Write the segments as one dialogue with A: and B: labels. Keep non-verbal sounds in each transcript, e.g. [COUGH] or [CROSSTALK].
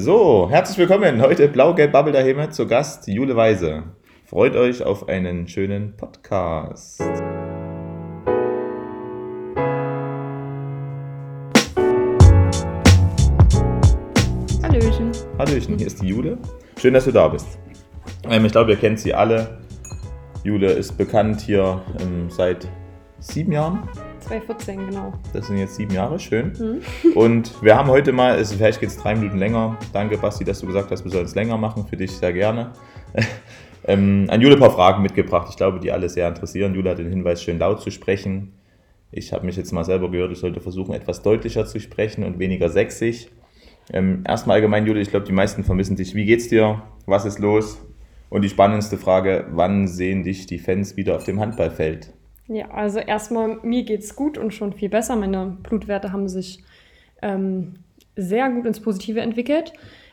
A: So, herzlich willkommen. Heute Blau-Gelb-Bubble daheim zu Gast Jule Weise. Freut euch auf einen schönen Podcast.
B: Hallöchen.
A: Hallöchen, hier ist die Jule. Schön, dass du da bist. Ähm, ich glaube, ihr kennt sie alle. Jule ist bekannt hier ähm, seit sieben Jahren.
B: 2014, genau.
A: Das sind jetzt sieben Jahre, schön. Mhm. [LAUGHS] Und wir haben heute mal, es, vielleicht geht es drei Minuten länger. Danke, Basti, dass du gesagt hast, wir sollen es länger machen. Für dich sehr gerne. [LAUGHS] ähm, an Jule ein paar Fragen mitgebracht. Ich glaube, die alle sehr interessieren. Jule hat den Hinweis, schön laut zu sprechen. Ich habe mich jetzt mal selber gehört, ich sollte versuchen, etwas deutlicher zu sprechen und weniger sächsisch. Ähm, erstmal allgemein, Jule, ich glaube, die meisten vermissen dich. Wie geht's dir? Was ist los? Und die spannendste Frage, wann sehen dich die Fans wieder auf dem Handballfeld?
B: Ja, also erstmal, mir geht's gut und schon viel besser. Meine Blutwerte haben sich ähm, sehr gut ins Positive entwickelt.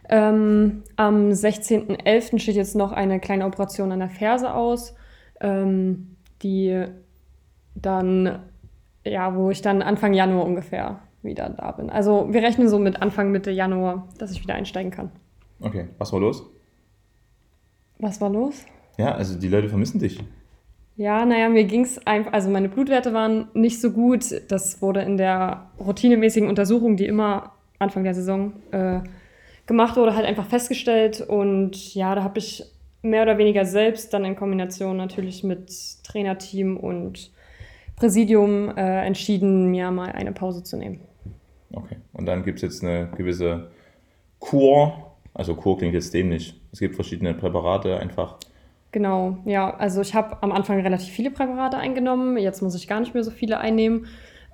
B: Ähm, am 16.11. steht jetzt noch eine kleine Operation an der Ferse aus, ähm, die dann, ja, wo ich dann Anfang Januar ungefähr wieder da bin. Also wir rechnen so mit Anfang, Mitte Januar, dass ich wieder einsteigen kann.
A: Okay, was war los?
B: Was war los?
A: Ja, also die Leute vermissen dich.
B: Ja, naja, mir ging es einfach, also meine Blutwerte waren nicht so gut. Das wurde in der routinemäßigen Untersuchung, die immer Anfang der Saison äh, gemacht wurde, halt einfach festgestellt. Und ja, da habe ich mehr oder weniger selbst dann in Kombination natürlich mit Trainerteam und Präsidium äh, entschieden, mir mal eine Pause zu nehmen.
A: Okay, und dann gibt es jetzt eine gewisse Kur. Also Kur klingt jetzt dämlich. Es gibt verschiedene Präparate einfach
B: Genau, ja. Also ich habe am Anfang relativ viele Präparate eingenommen. Jetzt muss ich gar nicht mehr so viele einnehmen.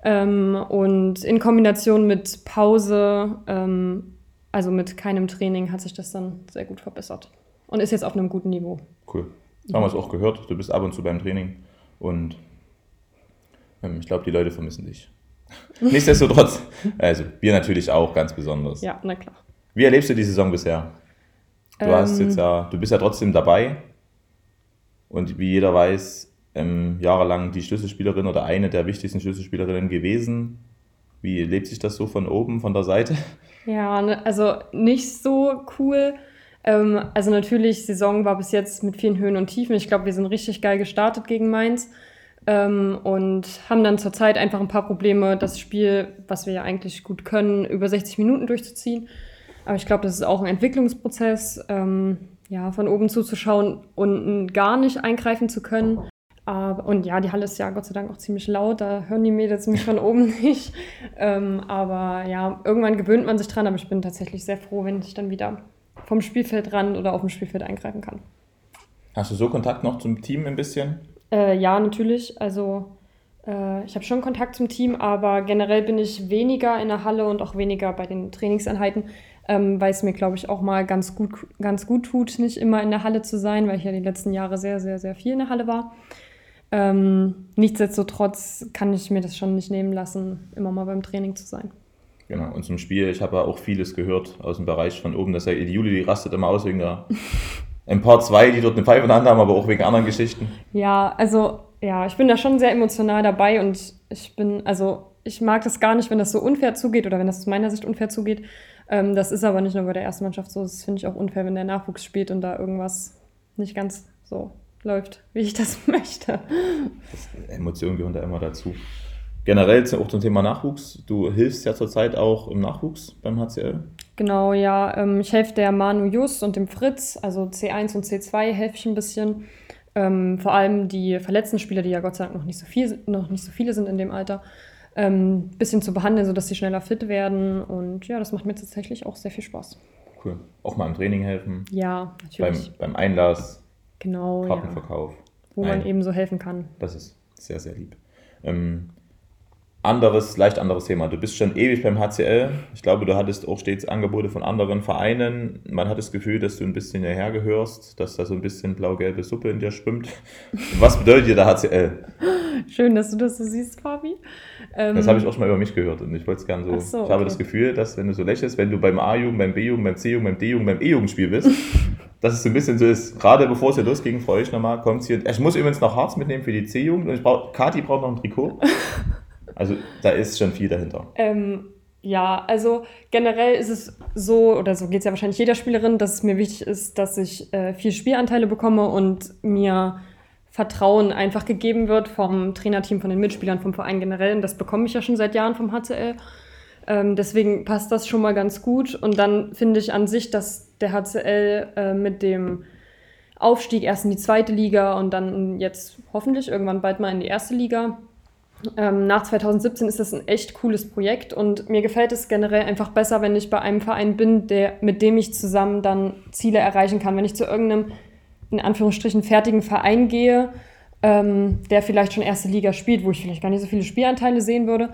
B: Ähm, und in Kombination mit Pause, ähm, also mit keinem Training, hat sich das dann sehr gut verbessert. Und ist jetzt auf einem guten Niveau.
A: Cool. Haben wir es auch gehört. Du bist ab und zu beim Training. Und ähm, ich glaube, die Leute vermissen dich. [LAUGHS] Nichtsdestotrotz, also wir natürlich auch ganz besonders.
B: Ja, na klar.
A: Wie erlebst du die Saison bisher? Du hast jetzt ähm. ja, du bist ja trotzdem dabei und wie jeder weiß, ähm, jahrelang die Schlüsselspielerin oder eine der wichtigsten Schlüsselspielerinnen gewesen. Wie lebt sich das so von oben, von der Seite?
B: Ja, ne, also nicht so cool. Ähm, also natürlich, Saison war bis jetzt mit vielen Höhen und Tiefen. Ich glaube, wir sind richtig geil gestartet gegen Mainz ähm, und haben dann zurzeit einfach ein paar Probleme, das Spiel, was wir ja eigentlich gut können, über 60 Minuten durchzuziehen. Aber ich glaube, das ist auch ein Entwicklungsprozess. Ähm, ja, von oben zuzuschauen und gar nicht eingreifen zu können. Aber, und ja, die Halle ist ja Gott sei Dank auch ziemlich laut, da hören die Mädels mich von oben [LAUGHS] nicht. Ähm, aber ja, irgendwann gewöhnt man sich dran, aber ich bin tatsächlich sehr froh, wenn ich dann wieder vom Spielfeldrand oder auf dem Spielfeld eingreifen kann.
A: Hast du so Kontakt noch zum Team ein bisschen?
B: Äh, ja, natürlich. Also äh, ich habe schon Kontakt zum Team, aber generell bin ich weniger in der Halle und auch weniger bei den Trainingseinheiten ähm, weil es mir, glaube ich, auch mal ganz gut, ganz gut tut, nicht immer in der Halle zu sein, weil ich ja die letzten Jahre sehr, sehr, sehr viel in der Halle war. Ähm, nichtsdestotrotz kann ich mir das schon nicht nehmen lassen, immer mal beim Training zu sein.
A: Genau, und zum Spiel, ich habe ja auch vieles gehört aus dem Bereich von oben, dass ja die Juli, die rastet immer aus wegen der [LAUGHS] ein paar zwei, die dort eine Pfeife in der Hand haben, aber auch wegen anderen Geschichten.
B: Ja, also ja, ich bin da schon sehr emotional dabei und ich bin, also ich mag das gar nicht, wenn das so unfair zugeht oder wenn das aus meiner Sicht unfair zugeht. Ähm, das ist aber nicht nur bei der ersten Mannschaft so. Das finde ich auch unfair, wenn der Nachwuchs spielt und da irgendwas nicht ganz so läuft, wie ich das [LAUGHS] möchte.
A: Das, Emotionen gehören da immer dazu. Generell auch zum Thema Nachwuchs. Du hilfst ja zurzeit auch im Nachwuchs beim HCL.
B: Genau, ja. Ähm, ich helfe der Manu Jus und dem Fritz, also C1 und C2 helfe ich ein bisschen. Ähm, vor allem die verletzten Spieler, die ja Gott sei Dank noch nicht so, viel, noch nicht so viele sind in dem Alter, ähm, bisschen zu behandeln, sodass sie schneller fit werden. Und ja, das macht mir tatsächlich auch sehr viel Spaß.
A: Cool. Auch mal im Training helfen.
B: Ja, natürlich.
A: Beim, beim Einlass.
B: Genau.
A: Kartenverkauf. Ja.
B: Wo Nein. man eben so helfen kann.
A: Das ist sehr, sehr lieb. Ähm, anderes, leicht anderes Thema. Du bist schon ewig beim HCL. Ich glaube, du hattest auch stets Angebote von anderen Vereinen. Man hat das Gefühl, dass du ein bisschen hierher gehörst, dass da so ein bisschen blau-gelbe Suppe in dir schwimmt. Was bedeutet dir der HCL?
B: Schön, dass du das so siehst, Fabi.
A: Ähm, das habe ich auch schon mal über mich gehört und ich wollte es gerne so. so ich okay. habe das Gefühl, dass wenn du so lächelst, wenn du beim A-Jugend, beim B-Jugend, beim C-Jugend, beim D-Jugend, beim E-Jugendspiel bist, [LAUGHS] dass es so ein bisschen so ist. Gerade bevor es hier losging, freue ich nochmal, kommt hier. Ich muss übrigens noch Harz mitnehmen für die C-Jugend und ich brauche, Kati braucht noch ein Trikot. [LAUGHS] Also da ist schon viel dahinter.
B: Ähm, Ja, also generell ist es so, oder so geht es ja wahrscheinlich jeder Spielerin, dass es mir wichtig ist, dass ich äh, viel Spielanteile bekomme und mir Vertrauen einfach gegeben wird vom Trainerteam, von den Mitspielern, vom Verein generell. Und das bekomme ich ja schon seit Jahren vom HCL. Ähm, deswegen passt das schon mal ganz gut. Und dann finde ich an sich, dass der HCL äh, mit dem Aufstieg erst in die zweite Liga und dann jetzt hoffentlich irgendwann bald mal in die erste Liga ähm, nach 2017 ist das ein echt cooles Projekt und mir gefällt es generell einfach besser, wenn ich bei einem Verein bin, der, mit dem ich zusammen dann Ziele erreichen kann. Wenn ich zu irgendeinem, in Anführungsstrichen, fertigen Verein gehe, ähm, der vielleicht schon erste Liga spielt, wo ich vielleicht gar nicht so viele Spielanteile sehen würde,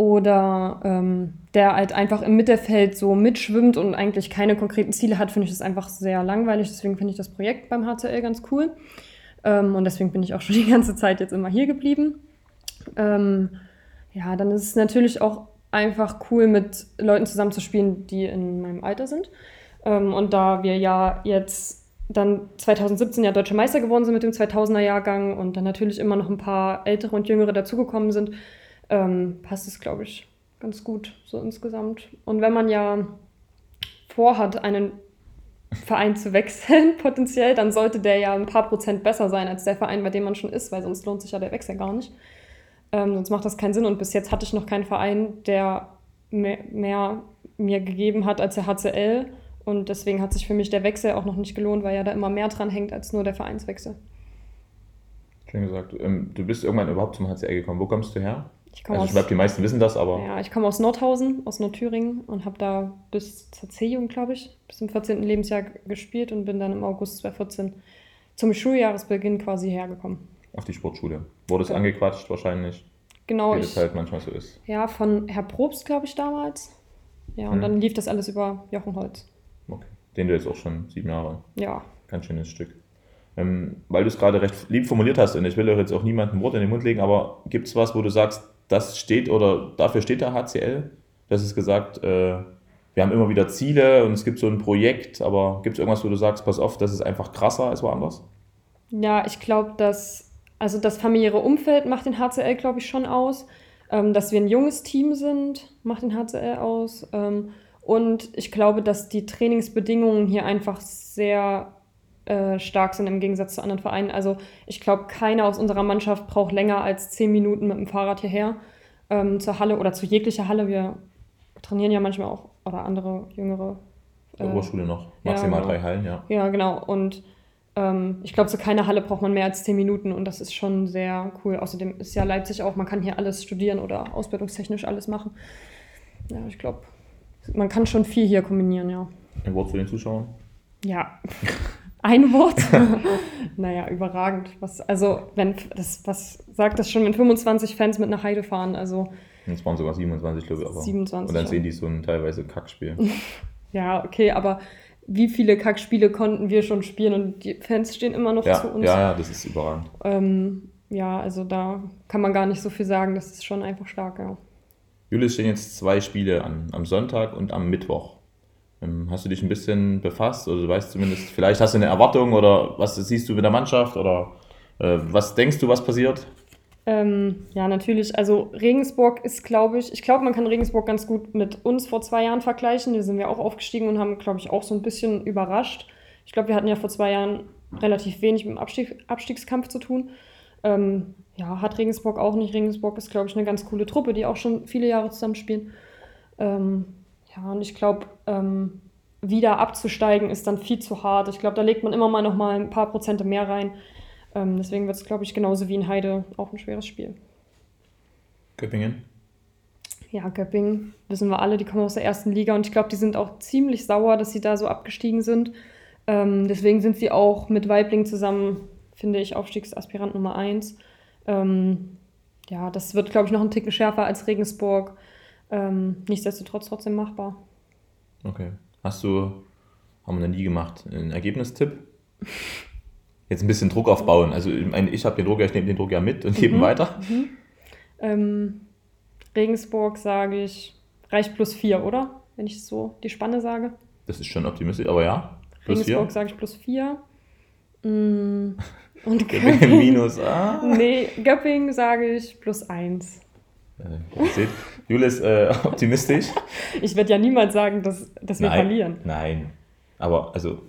B: oder ähm, der halt einfach im Mittelfeld so mitschwimmt und eigentlich keine konkreten Ziele hat, finde ich das einfach sehr langweilig. Deswegen finde ich das Projekt beim HCL ganz cool. Ähm, und deswegen bin ich auch schon die ganze Zeit jetzt immer hier geblieben. Ähm, ja, dann ist es natürlich auch einfach cool, mit Leuten zusammenzuspielen, die in meinem Alter sind. Ähm, und da wir ja jetzt dann 2017 ja Deutsche Meister geworden sind mit dem 2000er Jahrgang und dann natürlich immer noch ein paar ältere und jüngere dazugekommen sind, ähm, passt es, glaube ich, ganz gut so insgesamt. Und wenn man ja vorhat, einen Verein zu wechseln, [LAUGHS] potenziell, dann sollte der ja ein paar Prozent besser sein als der Verein, bei dem man schon ist, weil sonst lohnt sich ja der Wechsel gar nicht. Ähm, sonst macht das keinen Sinn. Und bis jetzt hatte ich noch keinen Verein, der mehr, mehr mir gegeben hat als der HCL. Und deswegen hat sich für mich der Wechsel auch noch nicht gelohnt, weil ja da immer mehr dran hängt als nur der Vereinswechsel.
A: Schön gesagt. Ähm, du bist irgendwann überhaupt zum HCL gekommen. Wo kommst du her?
B: Ich
A: also
B: aus,
A: ich glaube, die meisten wissen das, aber.
B: Ja, ich komme aus Nordhausen, aus Nordthüringen und habe da bis zur C-Jugend, glaube ich, bis zum 14. Lebensjahr gespielt und bin dann im August 2014 zum Schuljahresbeginn quasi hergekommen.
A: Auf die Sportschule. Wurde es ja. angequatscht wahrscheinlich?
B: Genau.
A: Wie das halt manchmal so ist.
B: Ja, von Herr Probst, glaube ich, damals. Ja, und hm. dann lief das alles über Jochen Holz.
A: Okay. Den du jetzt auch schon sieben Jahre.
B: Ja.
A: Ganz schönes Stück. Ähm, weil du es gerade recht lieb formuliert hast und ich will euch jetzt auch niemandem Wort in den Mund legen, aber gibt es was, wo du sagst, das steht oder dafür steht der HCL? Das ist gesagt, äh, wir haben immer wieder Ziele und es gibt so ein Projekt, aber gibt es irgendwas, wo du sagst, pass auf, das ist einfach krasser als woanders?
B: Ja, ich glaube, dass also das familiäre Umfeld macht den HCL, glaube ich, schon aus. Ähm, dass wir ein junges Team sind, macht den HCL aus. Ähm, und ich glaube, dass die Trainingsbedingungen hier einfach sehr äh, stark sind im Gegensatz zu anderen Vereinen. Also ich glaube, keiner aus unserer Mannschaft braucht länger als zehn Minuten mit dem Fahrrad hierher ähm, zur Halle oder zu jeglicher Halle. Wir trainieren ja manchmal auch oder andere jüngere.
A: Äh, Oberschule noch, maximal ja, genau. drei Hallen, ja.
B: Ja, genau. Und ich glaube, zu keiner Halle braucht man mehr als zehn Minuten und das ist schon sehr cool. Außerdem ist ja Leipzig auch, man kann hier alles studieren oder ausbildungstechnisch alles machen. Ja, ich glaube, man kann schon viel hier kombinieren, ja.
A: Ein Wort zu den Zuschauern?
B: Ja, [LAUGHS] ein Wort. [LAUGHS] naja, überragend. Was, also, wenn das, was sagt das schon, wenn 25 Fans mit nach Heide fahren? Also,
A: es waren sogar 27, glaube ich. Aber.
B: 27.
A: Und dann sehen die so ein teilweise Kackspiel. [LAUGHS]
B: ja, okay, aber wie viele Kackspiele konnten wir schon spielen und die Fans stehen immer noch
A: ja,
B: zu uns.
A: Ja, ja, das ist überragend.
B: Ähm, ja, also da kann man gar nicht so viel sagen, das ist schon einfach stark, ja.
A: Julius stehen jetzt zwei Spiele an, am Sonntag und am Mittwoch. Ähm, hast du dich ein bisschen befasst oder du weißt zumindest, vielleicht hast du eine Erwartung oder was siehst du mit der Mannschaft oder äh, was denkst du, was passiert?
B: Ähm, ja, natürlich. Also Regensburg ist, glaube ich, ich glaube, man kann Regensburg ganz gut mit uns vor zwei Jahren vergleichen. Wir sind ja auch aufgestiegen und haben, glaube ich, auch so ein bisschen überrascht. Ich glaube, wir hatten ja vor zwei Jahren relativ wenig mit dem Abstieg, Abstiegskampf zu tun. Ähm, ja, hat Regensburg auch nicht. Regensburg ist, glaube ich, eine ganz coole Truppe, die auch schon viele Jahre zusammenspielen. Ähm, ja, und ich glaube, ähm, wieder abzusteigen ist dann viel zu hart. Ich glaube, da legt man immer mal noch mal ein paar Prozente mehr rein. Ähm, deswegen wird es, glaube ich, genauso wie in Heide auch ein schweres Spiel.
A: Göppingen?
B: Ja, Göppingen, wissen wir alle, die kommen aus der ersten Liga und ich glaube, die sind auch ziemlich sauer, dass sie da so abgestiegen sind. Ähm, deswegen sind sie auch mit Weibling zusammen, finde ich, Aufstiegsaspirant Nummer 1. Ähm, ja, das wird, glaube ich, noch ein Ticken schärfer als Regensburg. Ähm, nichtsdestotrotz trotzdem machbar.
A: Okay. Hast du, haben wir noch nie gemacht, einen Ergebnistipp? [LAUGHS] jetzt ein bisschen Druck aufbauen. Also ich, meine, ich habe den Druck ja, ich nehme den Druck ja mit und gebe mhm. weiter. Mhm.
B: Ähm, Regensburg sage ich, reicht plus vier, oder? Wenn ich so die Spanne sage.
A: Das ist schon optimistisch, aber ja.
B: Plus Regensburg sage ich plus vier. Mm,
A: und [LAUGHS] Göpping minus A?
B: Nee, Göpping sage ich plus eins.
A: Äh, seht, Jule ist äh, optimistisch. [LAUGHS]
B: Ich werde ja niemals sagen, dass, dass wir
A: nein,
B: verlieren.
A: Nein. Aber also,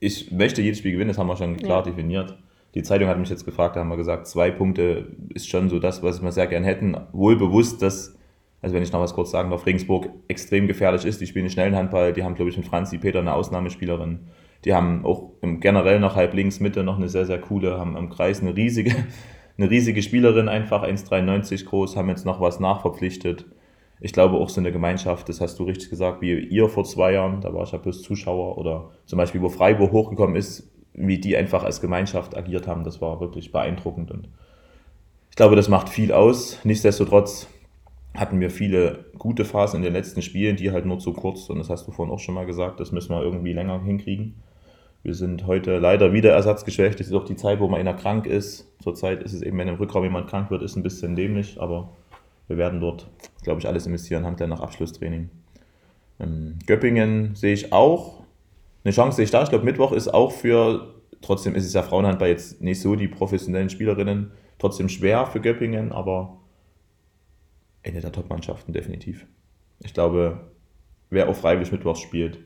A: ich möchte jedes Spiel gewinnen, das haben wir schon klar ja. definiert. Die Zeitung hat mich jetzt gefragt, da haben wir gesagt, zwei Punkte ist schon so das, was wir sehr gern hätten. Wohl bewusst, dass, also wenn ich noch was kurz sagen darf, Regensburg extrem gefährlich ist. Die spielen schnellen Handball, die haben, glaube ich, mit Franzi Peter eine Ausnahmespielerin. Die haben auch generell noch halb links Mitte noch eine sehr, sehr coole, haben am Kreis eine riesige, [LAUGHS] eine riesige Spielerin, einfach 1,93 groß, haben jetzt noch was nachverpflichtet. Ich glaube auch so eine Gemeinschaft, das hast du richtig gesagt, wie ihr vor zwei Jahren, da war ich ja bloß Zuschauer oder zum Beispiel, wo Freiburg hochgekommen ist, wie die einfach als Gemeinschaft agiert haben, das war wirklich beeindruckend und ich glaube, das macht viel aus. Nichtsdestotrotz hatten wir viele gute Phasen in den letzten Spielen, die halt nur zu kurz, und das hast du vorhin auch schon mal gesagt, das müssen wir irgendwie länger hinkriegen. Wir sind heute leider wieder ersatzgeschwächt. Das ist auch die Zeit, wo man einer krank ist. Zurzeit ist es eben, wenn im Rückraum jemand krank wird, ist ein bisschen dämlich, aber wir werden dort, glaube ich, alles investieren, haben dann nach Abschlusstraining. Ähm, Göppingen sehe ich auch. Eine Chance sehe ich da. Ich glaube, Mittwoch ist auch für, trotzdem ist es ja Frauenhandball jetzt nicht so die professionellen Spielerinnen, trotzdem schwer für Göppingen, aber eine der Top-Mannschaften definitiv. Ich glaube, wer auch freiwillig Mittwochs spielt,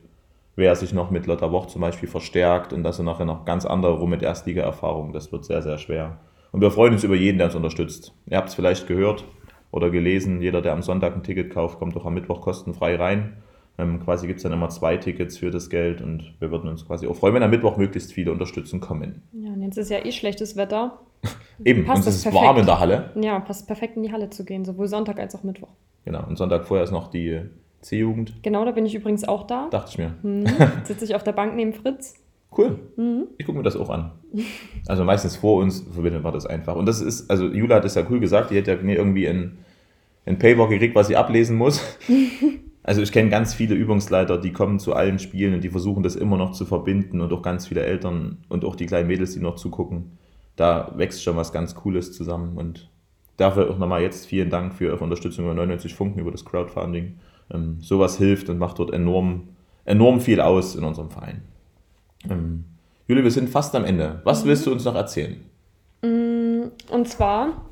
A: wer sich noch mit Lotta Woch zum Beispiel verstärkt und dass er nachher noch ganz andere rum mit Erstliga-Erfahrung, das wird sehr, sehr schwer. Und wir freuen uns über jeden, der uns unterstützt. Ihr habt es vielleicht gehört oder gelesen, jeder, der am Sonntag ein Ticket kauft, kommt auch am Mittwoch kostenfrei rein. Ähm, quasi gibt es dann immer zwei Tickets für das Geld und wir würden uns quasi auch freuen, wenn am Mittwoch möglichst viele unterstützen kommen.
B: Ja, und jetzt ist ja eh schlechtes Wetter. [LAUGHS]
A: Eben, passt und es ist perfekt. warm in der Halle.
B: Ja, passt perfekt in die Halle zu gehen, sowohl Sonntag als auch Mittwoch.
A: Genau, und Sonntag vorher ist noch die C-Jugend.
B: Genau, da bin ich übrigens auch da.
A: Dachte ich mir.
B: Mhm. [LAUGHS] Sitze ich auf der Bank neben Fritz.
A: Cool. Mhm. Ich gucke mir das auch an. [LAUGHS] Also meistens vor uns verbindet man das einfach. Und das ist, also Jula hat es ja cool gesagt, die hätte ja mir irgendwie ein, ein Paywalk gekriegt, was sie ablesen muss. [LAUGHS] Also ich kenne ganz viele Übungsleiter, die kommen zu allen Spielen und die versuchen das immer noch zu verbinden und auch ganz viele Eltern und auch die kleinen Mädels, die noch zugucken. Da wächst schon was ganz Cooles zusammen und dafür auch nochmal jetzt vielen Dank für eure Unterstützung über 99 Funken, über das Crowdfunding ähm, sowas hilft und macht dort enorm, enorm viel aus in unserem Verein. Ähm, Juli, wir sind fast am Ende. Was mhm. willst du uns noch erzählen?
B: Mm, und zwar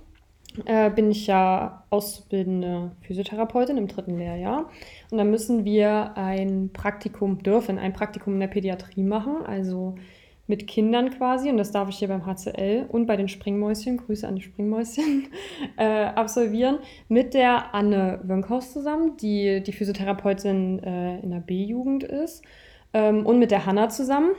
B: äh, bin ich ja auszubildende Physiotherapeutin im dritten Lehrjahr. Und da müssen wir ein Praktikum, dürfen ein Praktikum in der Pädiatrie machen. Also mit Kindern quasi, und das darf ich hier beim HCL und bei den Springmäuschen, Grüße an die Springmäuschen, [LAUGHS] äh, absolvieren, mit der Anne Wönkhaus zusammen, die die Physiotherapeutin äh, in der B-Jugend ist, ähm, und mit der Hanna zusammen.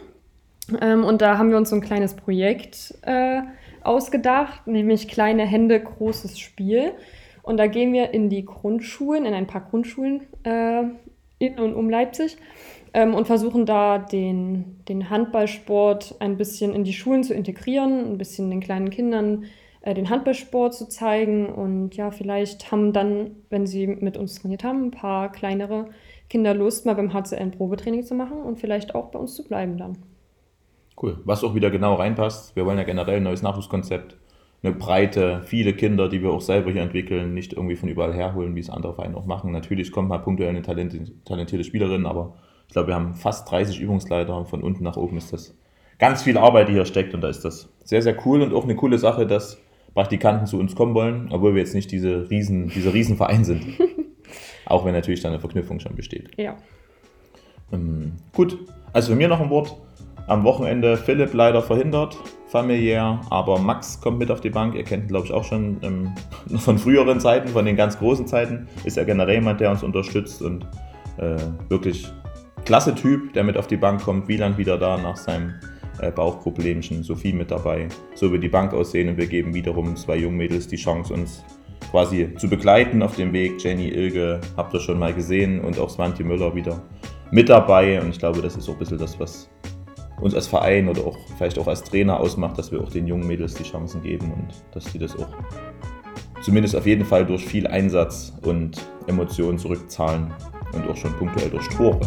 B: Ähm, und da haben wir uns so ein kleines Projekt äh, ausgedacht, nämlich kleine Hände, großes Spiel. Und da gehen wir in die Grundschulen, in ein paar Grundschulen äh, in und um Leipzig ähm, und versuchen da den, den Handballsport ein bisschen in die Schulen zu integrieren, ein bisschen den kleinen Kindern äh, den Handballsport zu zeigen und ja, vielleicht haben dann, wenn sie mit uns trainiert haben, ein paar kleinere Kinder Lust, mal beim HCL ein Probetraining zu machen und vielleicht auch bei uns zu bleiben dann.
A: Cool. Was auch wieder genau reinpasst. Wir wollen ja generell ein neues Nachwuchskonzept. Eine breite, viele Kinder, die wir auch selber hier entwickeln, nicht irgendwie von überall herholen, wie es andere Vereine auch machen. Natürlich kommt mal punktuell eine talentierte Spielerin, aber ich glaube, wir haben fast 30 Übungsleiter. Von unten nach oben ist das ganz viel Arbeit, die hier steckt. Und da ist das sehr, sehr cool und auch eine coole Sache, dass Praktikanten zu uns kommen wollen, obwohl wir jetzt nicht diese riesen, dieser Riesenverein sind. [LAUGHS] auch wenn natürlich da eine Verknüpfung schon besteht.
B: Ja.
A: Ähm, gut, also von mir noch ein Wort. Am Wochenende Philipp leider verhindert, familiär, aber Max kommt mit auf die Bank. Ihr kennt ihn, glaube ich, auch schon ähm, [LAUGHS] von früheren Zeiten, von den ganz großen Zeiten. Ist ja generell jemand, der uns unterstützt und äh, wirklich klasse Typ, der mit auf die Bank kommt. Wieland wieder da nach seinem äh, Bauchproblemchen. Sophie mit dabei. So wird die Bank aussehen und wir geben wiederum zwei Jungmädels die Chance, uns quasi zu begleiten auf dem Weg. Jenny Ilge habt ihr schon mal gesehen und auch Svante Müller wieder mit dabei. Und ich glaube, das ist so ein bisschen das, was uns als Verein oder auch vielleicht auch als Trainer ausmacht, dass wir auch den jungen Mädels die Chancen geben und dass sie das auch zumindest auf jeden Fall durch viel Einsatz und Emotionen zurückzahlen und auch schon punktuell durch Tore.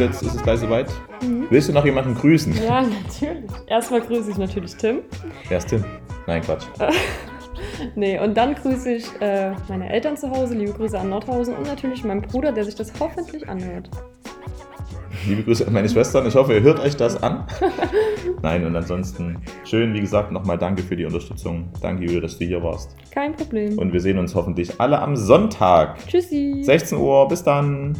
A: Julitz, ist es gleich soweit? Mhm. Willst du noch jemanden grüßen?
B: Ja, natürlich. Erstmal grüße ich natürlich Tim.
A: Wer ist Tim? Nein, Quatsch. [LAUGHS]
B: nee, und dann grüße ich äh, meine Eltern zu Hause, liebe Grüße an Nordhausen und natürlich meinen Bruder, der sich das hoffentlich anhört.
A: Liebe Grüße an meine Schwestern. Ich hoffe, ihr hört euch das an. [LAUGHS] Nein, und ansonsten schön, wie gesagt, nochmal danke für die Unterstützung. Danke, Julia, dass du hier warst.
B: Kein Problem.
A: Und wir sehen uns hoffentlich alle am Sonntag.
B: Tschüssi.
A: 16 Uhr. Bis dann.